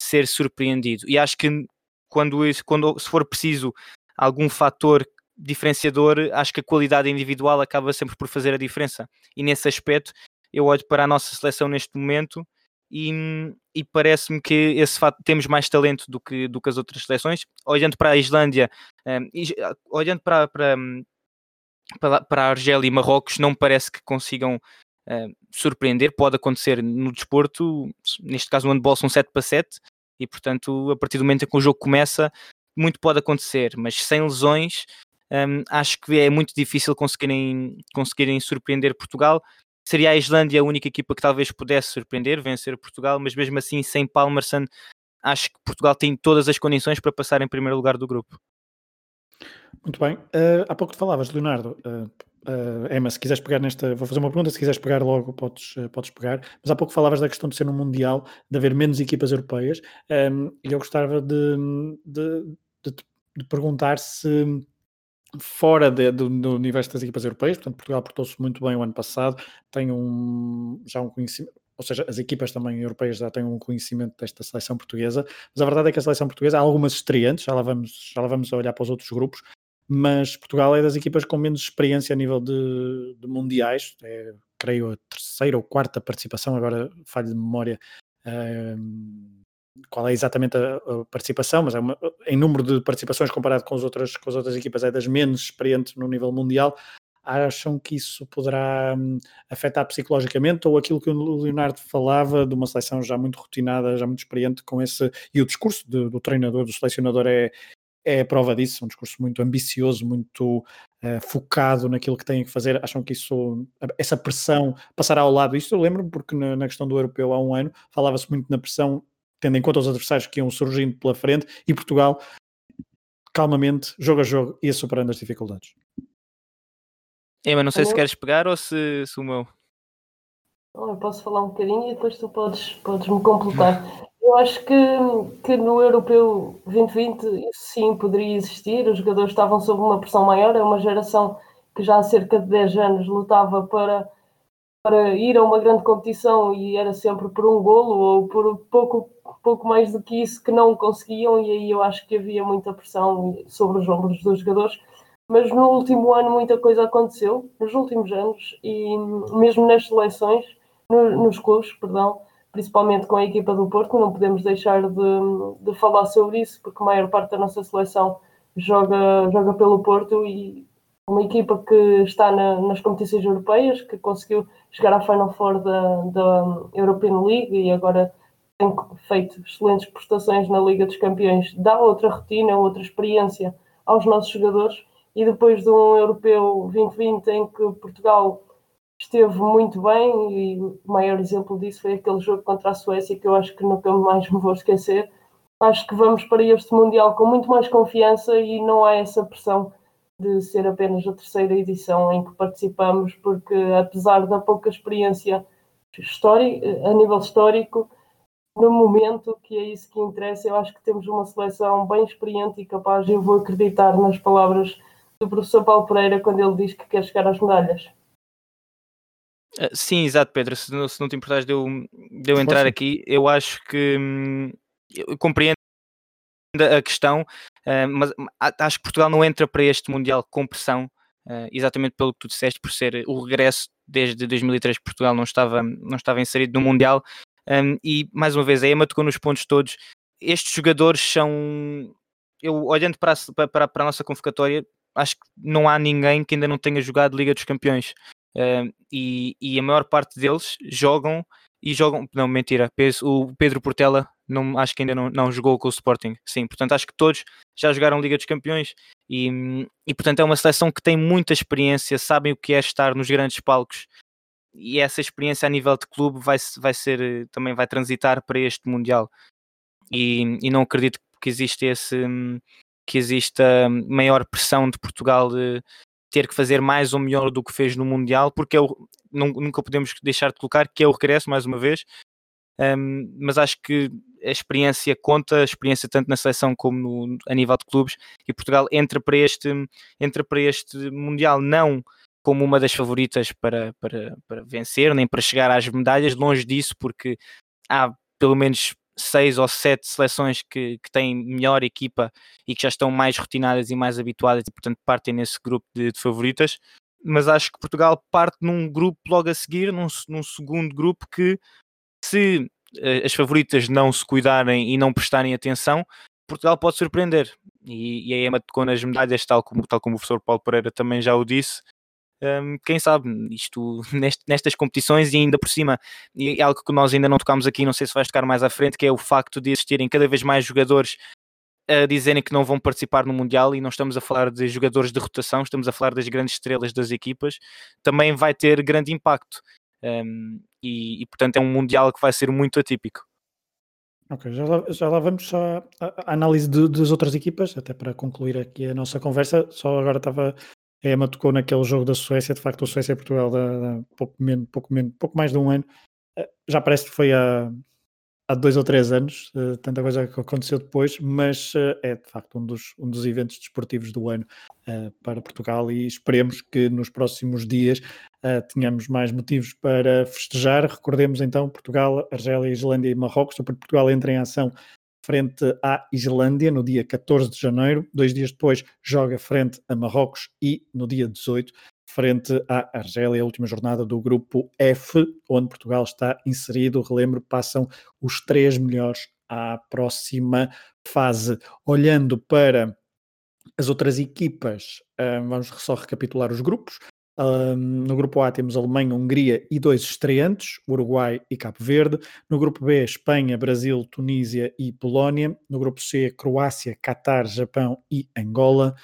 ser surpreendido. E acho que quando, quando se for preciso algum fator diferenciador, acho que a qualidade individual acaba sempre por fazer a diferença. E nesse aspecto, eu olho para a nossa seleção neste momento e, e parece-me que esse fato temos mais talento do que, do que as outras seleções. Olhando para a Islândia, um, ah, olhando para, para, para, a Argélia e Marrocos, não parece que consigam uh, surpreender. Pode acontecer no desporto, neste caso, no handball são 7 para 7, e portanto, a partir do momento em que o jogo começa, muito pode acontecer, mas sem lesões. Um, acho que é muito difícil conseguirem, conseguirem surpreender Portugal seria a Islândia a única equipa que talvez pudesse surpreender, vencer Portugal, mas mesmo assim, sem Palmerson, acho que Portugal tem todas as condições para passar em primeiro lugar do grupo. Muito bem. Uh, há pouco te falavas, Leonardo. Uh, uh, Emma, se quiseres pegar nesta. Vou fazer uma pergunta, se quiseres pegar logo, podes, podes pegar. Mas há pouco falavas da questão de ser um Mundial, de haver menos equipas europeias. Um, e eu gostava de, de, de, de perguntar se fora de, do, do, universo das equipas europeias, portanto Portugal portou-se muito bem o ano passado, tem um, já um conhecimento, ou seja, as equipas também europeias já têm um conhecimento desta seleção portuguesa, mas a verdade é que a seleção portuguesa há algumas estreantes, já lá vamos, já lá vamos olhar para os outros grupos, mas Portugal é das equipas com menos experiência a nível de, de mundiais, é, creio a terceira ou quarta participação, agora falho de memória, qual é exatamente a, a participação, mas é uma, em número de participações comparado com as, outras, com as outras equipas é das menos experientes no nível mundial. Acham que isso poderá hum, afetar psicologicamente ou aquilo que o Leonardo falava de uma seleção já muito rotinada, já muito experiente com esse. E o discurso do, do treinador, do selecionador é, é prova disso, um discurso muito ambicioso, muito uh, focado naquilo que têm que fazer. Acham que isso, essa pressão passará ao lado? Isto eu lembro-me porque na, na, questão do europeu há um ano falava-se muito na pressão tendo em conta os adversários que iam surgindo pela frente, e Portugal, calmamente, jogo a jogo, ia superando as dificuldades. É, mas não sei se queres pegar ou se, se o meu. Eu posso falar um bocadinho e depois tu podes, podes me completar. Eu acho que, que no Europeu 2020 isso sim poderia existir, os jogadores estavam sob uma pressão maior, é uma geração que já há cerca de 10 anos lutava para para ir a uma grande competição e era sempre por um golo ou por pouco, pouco mais do que isso que não conseguiam, e aí eu acho que havia muita pressão sobre os ombros dos jogadores. Mas no último ano muita coisa aconteceu, nos últimos anos, e mesmo nas seleções, no, nos clubes, perdão, principalmente com a equipa do Porto, não podemos deixar de, de falar sobre isso, porque a maior parte da nossa seleção joga, joga pelo Porto e uma equipa que está na, nas competições europeias, que conseguiu chegar à Final Four da, da European League e agora tem feito excelentes prestações na Liga dos Campeões, dá outra rotina, outra experiência aos nossos jogadores. E depois de um Europeu 2020 em que Portugal esteve muito bem, e o maior exemplo disso foi aquele jogo contra a Suécia, que eu acho que nunca mais me vou esquecer. Acho que vamos para este Mundial com muito mais confiança e não há essa pressão de ser apenas a terceira edição em que participamos, porque apesar da pouca experiência a nível histórico, no momento, que é isso que interessa, eu acho que temos uma seleção bem experiente e capaz. Eu vou acreditar nas palavras do professor Paulo Pereira quando ele diz que quer chegar às medalhas. Ah, sim, exato, Pedro. Se não, se não te importares de eu, de eu entrar aqui, eu acho que hum, eu compreendo a questão, uh, mas acho que Portugal não entra para este Mundial com pressão, uh, exatamente pelo que tu disseste, por ser o regresso desde 2003 que Portugal não estava, não estava inserido no Mundial. Um, e mais uma vez, a Emma tocou nos pontos todos. Estes jogadores são. Eu olhando para a, para, para a nossa convocatória, acho que não há ninguém que ainda não tenha jogado Liga dos Campeões. Uh, e, e, a maior parte deles jogam e jogam. Não, mentira. O Pedro Portela não, acho que ainda não, não jogou com o Sporting. Sim, portanto, acho que todos já jogaram Liga dos Campeões e, e portanto, é uma seleção que tem muita experiência, sabem o que é estar nos grandes palcos e essa experiência a nível de clube vai, vai ser também vai transitar para este Mundial. E, e não acredito que existe esse que exista maior pressão de Portugal de ter que fazer mais ou melhor do que fez no Mundial, porque é o, não, nunca podemos deixar de colocar que é o regresso, mais uma vez, um, mas acho que a experiência conta, a experiência tanto na seleção como no, a nível de clubes, e Portugal entra para este, entra para este Mundial não como uma das favoritas para, para, para vencer, nem para chegar às medalhas, longe disso, porque há pelo menos seis ou sete seleções que, que têm melhor equipa e que já estão mais rotinadas e mais habituadas e portanto partem nesse grupo de, de favoritas mas acho que Portugal parte num grupo logo a seguir, num, num segundo grupo que se uh, as favoritas não se cuidarem e não prestarem atenção, Portugal pode surpreender. E, e a Emma tocou nas medalhas, tal como, tal como o professor Paulo Pereira também já o disse. Um, quem sabe, isto nest, nestas competições e ainda por cima, e é algo que nós ainda não tocámos aqui, não sei se vais tocar mais à frente, que é o facto de existirem cada vez mais jogadores a dizerem que não vão participar no Mundial e não estamos a falar de jogadores de rotação, estamos a falar das grandes estrelas das equipas, também vai ter grande impacto. Um, e, e, portanto é um Mundial que vai ser muito atípico. Ok, já lá, já lá vamos à, à análise de, das outras equipas, até para concluir aqui a nossa conversa. Só agora estava. A Emma tocou naquele jogo da Suécia, de facto, a Suécia e Portugal, da, pouco, menos, pouco, menos, pouco mais de um ano. Eh, já parece que foi há, há dois ou três anos, uh, tanta coisa que aconteceu depois, mas uh, é de facto um dos, um dos eventos desportivos do ano para Portugal e esperemos que nos próximos dias tenhamos mais motivos para festejar. Recordemos então Portugal, Argélia, Islândia e Marrocos. O Portugal entra em ação frente à Islândia no dia 14 de janeiro. Dois dias depois joga frente a Marrocos e no dia 18 frente à Argélia, a última jornada do grupo F, onde Portugal está inserido. Relembro, passam os três melhores à próxima fase. Olhando para as outras equipas, hum, vamos só recapitular os grupos. Um, no grupo A temos Alemanha, Hungria e dois estreantes, Uruguai e Cabo Verde. No grupo B, Espanha, Brasil, Tunísia e Polónia. No grupo C, Croácia, Catar, Japão e Angola.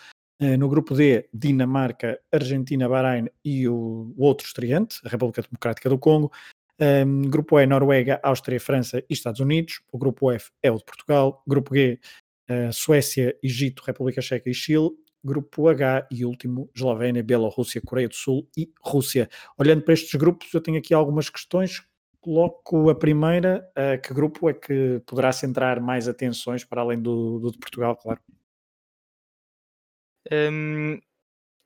Eh, no grupo D, Dinamarca, Argentina, Bahrein e o, o outro estreante, a República Democrática do Congo. Um, grupo E, Noruega, Áustria, França e Estados Unidos. O grupo F é o de Portugal. Grupo G, uh, Suécia, Egito, República Checa e Chile. Grupo H e último, Eslovénia, Bielorrússia, Coreia do Sul e Rússia. Olhando para estes grupos, eu tenho aqui algumas questões. Coloco a primeira, uh, que grupo é que poderá centrar mais atenções para além do, do de Portugal, claro? Hum,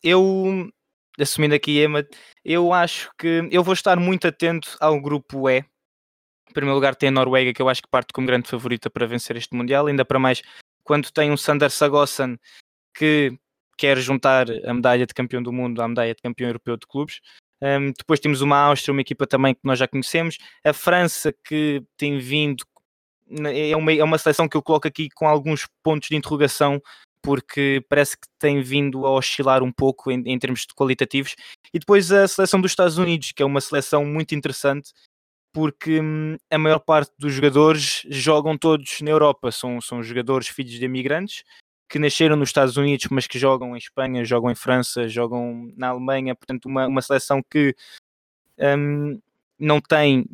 eu, assumindo aqui Emma, eu acho que eu vou estar muito atento ao grupo E. Em primeiro lugar tem a Noruega, que eu acho que parte como grande favorita para vencer este Mundial, ainda para mais quando tem um Sander Sagossen que quer juntar a medalha de campeão do mundo à medalha de campeão europeu de clubes. Um, depois temos uma Áustria, uma equipa também que nós já conhecemos. A França, que tem vindo, é uma, é uma seleção que eu coloco aqui com alguns pontos de interrogação porque parece que tem vindo a oscilar um pouco em, em, termos de qualitativos. E depois a seleção dos Estados Unidos, que é uma seleção muito interessante, porque hum, a maior parte dos jogadores jogam todos na Europa, são, são jogadores filhos de imigrantes que nasceram nos Estados Unidos, mas que jogam em Espanha, jogam em França, jogam na Alemanha, portanto, uma, uma seleção que um, não tem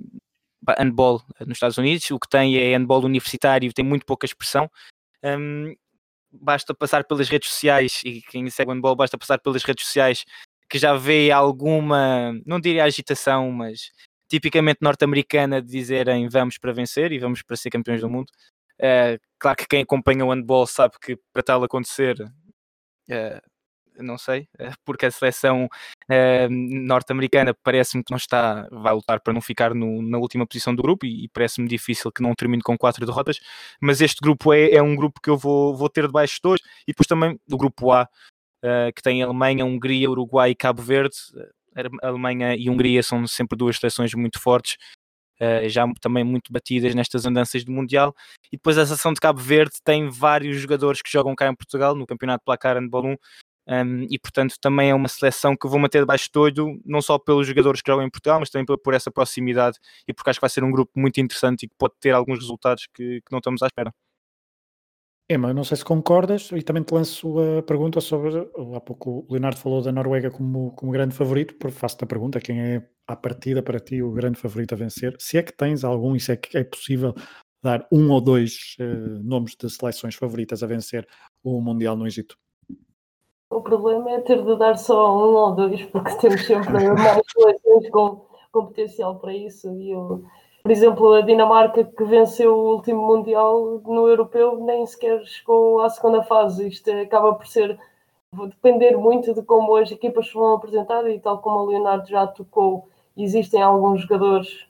handball nos Estados Unidos, o que tem é handball universitário, tem muito pouca expressão. Um, basta passar pelas redes sociais, e quem segue handball basta passar pelas redes sociais que já vê alguma, não diria agitação, mas tipicamente norte-americana de dizerem vamos para vencer e vamos para ser campeões do mundo. Uh, claro que quem acompanha o handball sabe que para tal acontecer, uh, não sei, uh, porque a seleção norte-americana parece-me que não está, vai lutar para não ficar no, na última posição do grupo e, e parece-me difícil que não termine com quatro derrotas, mas este grupo é, é um grupo que eu vou, vou ter debaixo de hoje e depois também do grupo A, que tem Alemanha, Hungria, Uruguai e Cabo Verde. A Alemanha e Hungria são sempre duas seleções muito fortes uh, já também muito batidas nestas andanças do Mundial. E depois a seleção de Cabo Verde tem vários jogadores que jogam cá em Portugal, no Campeonato Placar Handball 1, um, e portanto também é uma seleção que vou manter debaixo de olho, não só pelos jogadores que jogam em Portugal, mas também por, por, essa proximidade e porque acho que vai ser um grupo muito interessante e que pode ter alguns resultados que, que não estamos à espera. Emma, não sei se concordas e também te lanço a pergunta sobre. Há pouco o Leonardo falou da Noruega como, como grande favorito, faço-te a pergunta: quem é à partida para ti o grande favorito a vencer? Se é que tens algum, e se é que é possível dar um ou dois uh, nomes de seleções favoritas a vencer o Mundial no Egito? O problema é ter de dar só um ou dois, porque temos sempre mais seleções com, com potencial para isso. E eu por exemplo, a Dinamarca que venceu o último Mundial no Europeu nem sequer chegou à segunda fase. Isto acaba por ser depender muito de como as equipas se vão apresentar e tal como o Leonardo já tocou, existem alguns jogadores,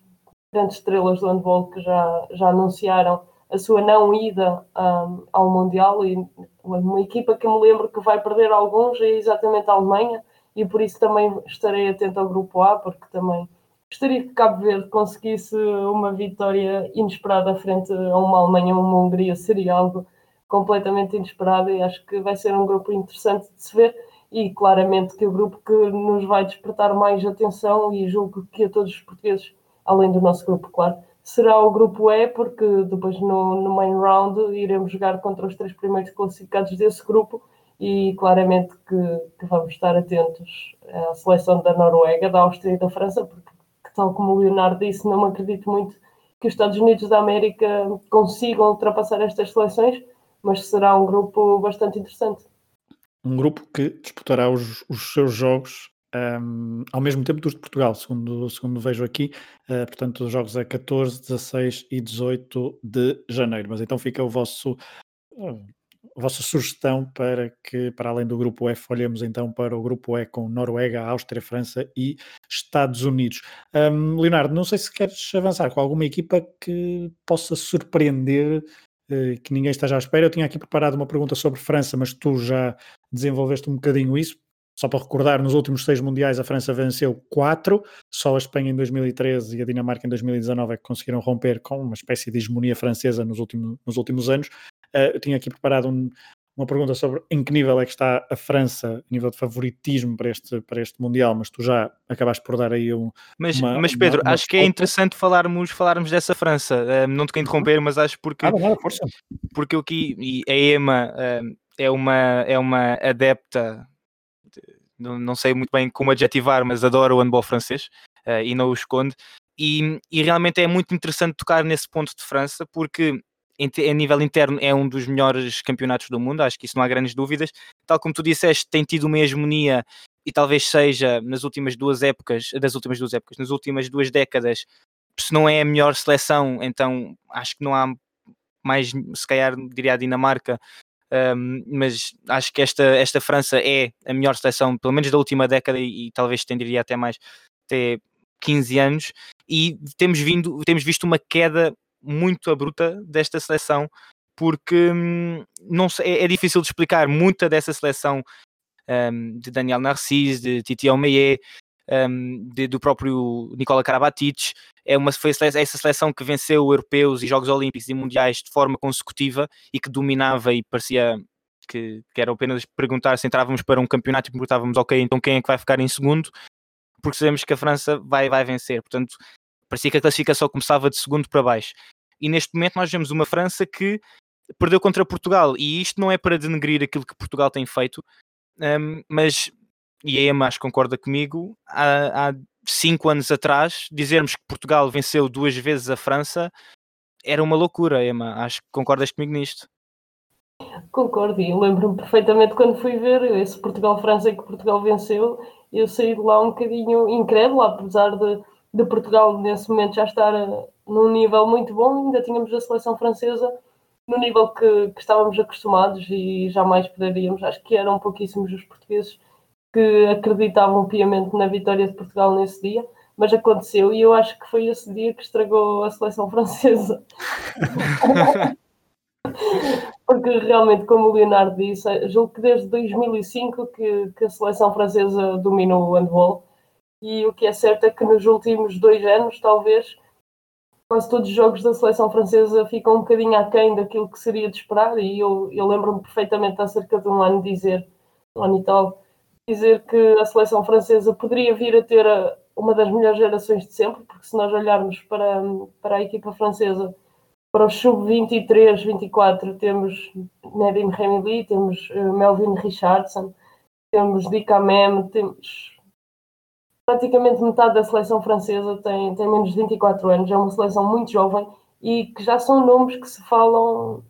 grandes estrelas do handball que já, já anunciaram a sua não ida um, ao Mundial e uma equipa que me lembro que vai perder alguns é exatamente a Alemanha e por isso também estarei atento ao grupo A porque também gostaria que Cabo Verde conseguisse uma vitória inesperada frente a uma Alemanha ou uma Hungria, seria algo completamente inesperado e acho que vai ser um grupo interessante de se ver e claramente que o grupo que nos vai despertar mais atenção e julgo que a todos os portugueses, além do nosso grupo, claro, será o grupo E, porque depois no, no main round iremos jogar contra os três primeiros classificados desse grupo e claramente que, que vamos estar atentos à seleção da Noruega, da Áustria e da França, porque tal como o Leonardo disse, não acredito muito que os Estados Unidos da América consigam ultrapassar estas seleções, mas será um grupo bastante interessante. Um grupo que disputará os, os seus jogos um, ao mesmo tempo dos de Portugal, segundo, segundo vejo aqui. Uh, portanto, os jogos a 14, 16 e 18 de janeiro. Mas então fica o vosso. A vossa sugestão para que, para além do grupo F, olhemos então para o grupo E com Noruega, Áustria, França e Estados Unidos. Um, Leonardo, não sei se queres avançar com alguma equipa que possa surpreender, que ninguém esteja à espera. Eu tinha aqui preparado uma pergunta sobre França, mas tu já desenvolveste um bocadinho isso. Só para recordar, nos últimos seis mundiais a França venceu quatro, só a Espanha em 2013 e a Dinamarca em 2019 é que conseguiram romper com uma espécie de hegemonia francesa nos, últimos nos últimos anos. Uh, eu tinha aqui preparado um, uma pergunta sobre em que nível é que está a França, nível de favoritismo para este, para este Mundial, mas tu já acabaste por dar aí um. Mas, uma, mas Pedro, uma, uma acho que é interessante falarmos, falarmos dessa França. Uh, não te quero interromper, mas acho porque. Ah, não, força. Porque aqui, e a EMA uh, é, uma, é uma adepta, não, não sei muito bem como adjetivar, mas adora o handball francês uh, e não o esconde. E, e realmente é muito interessante tocar nesse ponto de França, porque a nível interno é um dos melhores campeonatos do mundo, acho que isso não há grandes dúvidas. Tal como tu disseste, tem tido uma hegemonia e talvez seja nas últimas duas épocas, das últimas duas épocas, nas últimas duas décadas, se não é a melhor seleção, então acho que não há mais, se calhar diria a Dinamarca, um, mas acho que esta, esta França é a melhor seleção, pelo menos da última década e, e talvez tenderia até mais, até 15 anos, e temos, vindo, temos visto uma queda muito abrupta desta seleção, porque hum, não é, é, difícil de explicar muita dessa seleção um, de Daniel Narcisse, de Titi Almeida, um, de, do próprio Nicola Karabatic. É uma, foi essa seleção que venceu europeus e Jogos Olímpicos e Mundiais de forma consecutiva e que dominava e parecia que, que era apenas perguntar se entrávamos para um campeonato e perguntávamos, ok, então quem é que vai ficar em segundo? Porque sabemos que a França vai, vai vencer. Portanto, parecia que a classificação começava de segundo para baixo. E neste momento nós vemos uma França que perdeu contra Portugal, e isto não é para denegrir aquilo que Portugal tem feito, um, mas, e a que concorda comigo, há, há cinco anos atrás, dizermos que Portugal venceu duas vezes a França era uma loucura, Emma. Acho que concordas comigo nisto. Concordo, e lembro-me perfeitamente quando fui ver esse Portugal-França que Portugal venceu, eu saí de lá um bocadinho incrédula, apesar de, de Portugal nesse momento já estar uh, num nível muito bom, ainda tínhamos a seleção francesa no nível que, que, estávamos acostumados e jamais poderíamos. Acho que eram pouquíssimos os portugueses que acreditavam piamente na vitória de Portugal nesse dia, mas aconteceu e eu acho que foi esse dia que estragou a seleção francesa. Porque realmente, como o Leonardo disse, julgo que desde 2005 que, que a seleção francesa dominou o handball e o que é certo é que nos últimos dois anos, talvez, quase todos os jogos da seleção francesa ficam um bocadinho aquém daquilo que seria de esperar. E eu, eu lembro-me perfeitamente há cerca de um ano dizer, um ano e tal, dizer que a seleção francesa poderia vir a ter uma das melhores gerações de sempre, porque se nós olharmos para, para a equipa francesa, para o sub-23, 24, temos Nedim Remili, temos uh, Melvin Richardson, temos Dika Mem, temos praticamente metade da seleção francesa tem, tem menos de 24 anos, é uma seleção muito jovem e que já são nomes que se falam,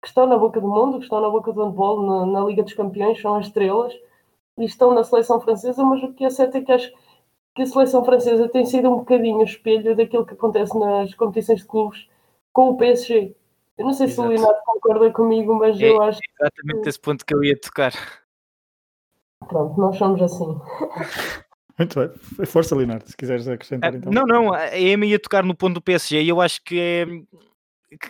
que estão na boca do mundo, que estão na boca do handball, na, na Liga dos Campeões, são as estrelas e estão na seleção francesa, mas o que é certo é que acho que a seleção francesa tem sido um bocadinho o espelho daquilo que acontece nas competições de clubes com o PSG. Eu não sei Exato. se o Leonardo concorda comigo, mas é, eu acho exatamente que... esse ponto que eu ia tocar. Pronto, nós somos assim. Muito bem. Força, Leonardo, se quiseres acrescentar ah, então. Não, não, a Ema ia tocar no ponto do PSG e eu acho que é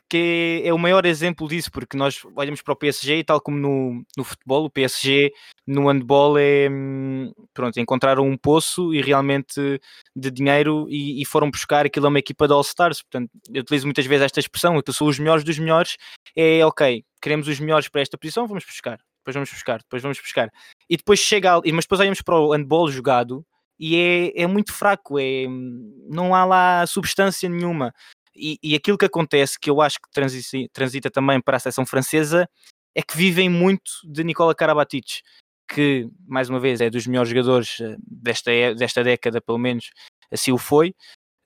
que é o maior exemplo disso, porque nós olhamos para o PSG e tal como no, no futebol, o PSG no handball é pronto, encontraram um poço e realmente de dinheiro e, e foram buscar aquilo a uma equipa de All-Stars, portanto eu utilizo muitas vezes esta expressão, eu sou os melhores dos melhores, é ok, queremos os melhores para esta posição, vamos buscar, depois vamos buscar, depois vamos buscar, e depois chega, mas depois olhamos para o handball jogado e é, é muito fraco, é, não há lá substância nenhuma. E, e aquilo que acontece, que eu acho que transita, transita também para a seleção francesa, é que vivem muito de Nicola Karabatic, que, mais uma vez, é dos melhores jogadores eh, desta, desta década, pelo menos, assim o foi.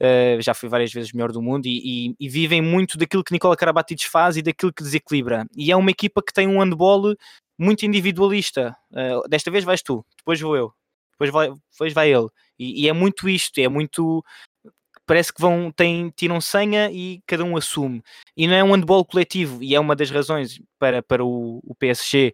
Uh, já foi várias vezes melhor do mundo e, e, e, vivem muito daquilo que Nicola Karabatic faz e daquilo que desequilibra. E é uma equipa que tem um handball muito individualista. Uh, desta vez vais tu, depois vou eu, depois vai, depois vai ele. E, e, é muito isto, é muito parece que vão, têm, tiram senha e cada um assume. E não é um handball coletivo, e é uma das razões para, para o, o PSG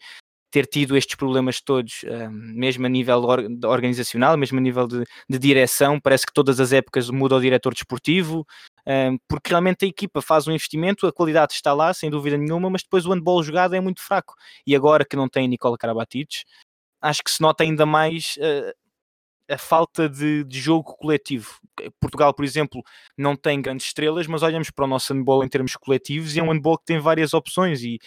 ter tido estes problemas todos, um, mesmo a nível organizacional, mesmo a nível de, de, direção, parece que todas as épocas muda o diretor desportivo, um, porque realmente a equipa faz um investimento, a qualidade está lá, sem dúvida nenhuma, mas depois o handball jogado é muito fraco. E agora que não tem Nicola Karabatic, acho que se nota ainda mais uh, a falta de, de, jogo coletivo. Portugal, por exemplo, não tem grandes estrelas, mas olhamos para o nosso handball em termos coletivos e é um handball que tem várias opções e,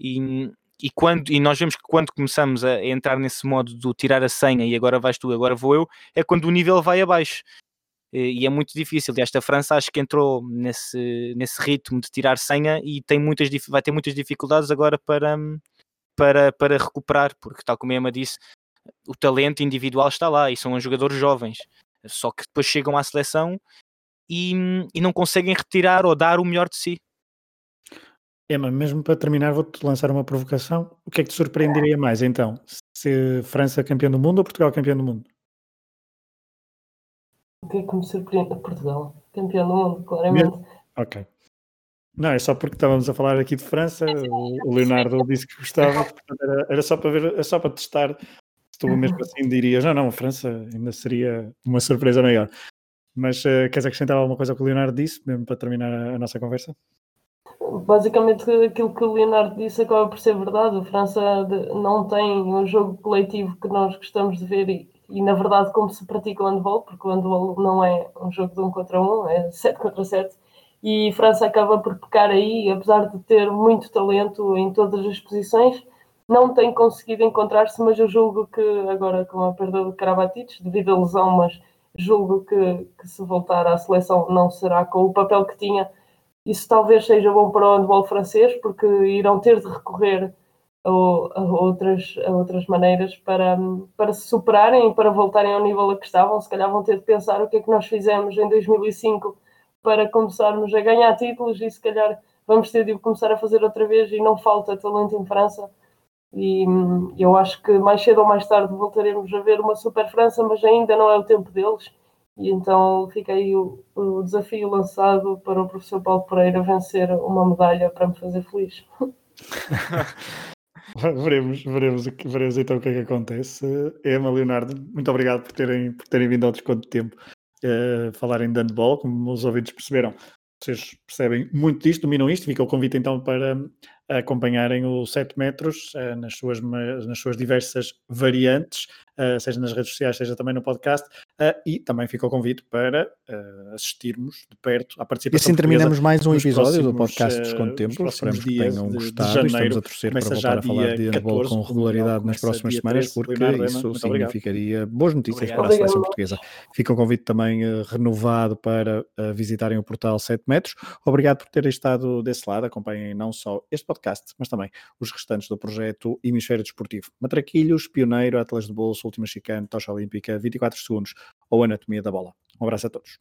e, e, quando, e nós vemos que quando começamos a entrar nesse modo do tirar a senha e agora vais tu, agora vou eu, é quando o nível vai abaixo. E é muito difícil. E esta França acho que entrou nesse, nesse ritmo de tirar senha e tem muitas, vai ter muitas dificuldades agora para, para, para recuperar, porque tal como a Emma disse, o talento individual está lá e são os jogadores jovens, só que depois chegam à seleção e, e não conseguem retirar ou dar o melhor de si. Emma, mesmo para terminar, vou-te lançar uma provocação. O que é que te surpreenderia mais então? Se França campeão do mundo ou Portugal campeão do mundo? O que é que me surpreende? Portugal, campeão do mundo, claramente. Ok. Não, é só porque estávamos a falar aqui de França, o Leonardo disse que gostava, era, era, só para ver, era só para testar tu mesmo assim dirias, não, não, a França ainda seria uma surpresa maior. Mas uh, queres acrescentar alguma coisa ao que o Leonardo disse, mesmo para terminar a, a, nossa conversa? Basicamente aquilo que o Leonardo disse acaba por ser verdade. A França não tem um jogo coletivo que nós gostamos de ver e, e na verdade como se pratica o handball, porque o handball não é um jogo de um contra um, é sete contra sete. E França acaba por pecar aí, apesar de ter muito talento em todas as posições, não tem conseguido encontrar-se, mas eu julgo que agora com a perda de Karabatic, devido à lesão, mas julgo que, que, se voltar à seleção não será com o papel que tinha. Isso talvez seja bom para o handball francês, porque irão ter de recorrer a, a, outras, a outras maneiras para, para se superarem e para voltarem ao nível a que estavam. Se calhar vão ter de pensar o que é que nós fizemos em 2005 para começarmos a ganhar títulos e se calhar vamos ter de começar a fazer outra vez e não falta talento em França. E eu acho que mais cedo ou mais tarde voltaremos a ver uma Super França, mas ainda não é o tempo deles. E então fica aí o, o desafio lançado para o professor Paulo Pereira vencer uma medalha para me fazer feliz. veremos, veremos, veremos então o que é que acontece. Emma, Leonardo, muito obrigado por terem, por terem vindo ao desconto de tempo uh, falarem de handball, como os ouvintes perceberam. Vocês percebem muito disto, dominam isto. Fica o convite então para acompanharem o 7 metros uh, nas, suas, nas suas diversas variantes, seja nas redes sociais, seja também no podcast, uh, e também fica o convite para assistirmos de perto à participação E assim terminamos mais um episódio do podcast Desconto Tempo. Esperamos que tenham de, gostado. De janeiro, Estamos a torcer para voltar a falar de handball com regularidade nas próximas semanas, porque Leonardo, isso significaria obrigado. boas notícias obrigado. para a seleção portuguesa. Fica o convite também renovado para visitarem o portal 7 metros. Obrigado por terem estado desse lado. Acompanhem não só este podcast, podcast, mas também os restantes do projeto Hemisfério Desportivo. Matraquilhos, Pioneiro, Atlas de Bolso, Última Chicane, Tocha Olímpica, 24 Segundos ou Anatomia da Bola. Um abraço a todos.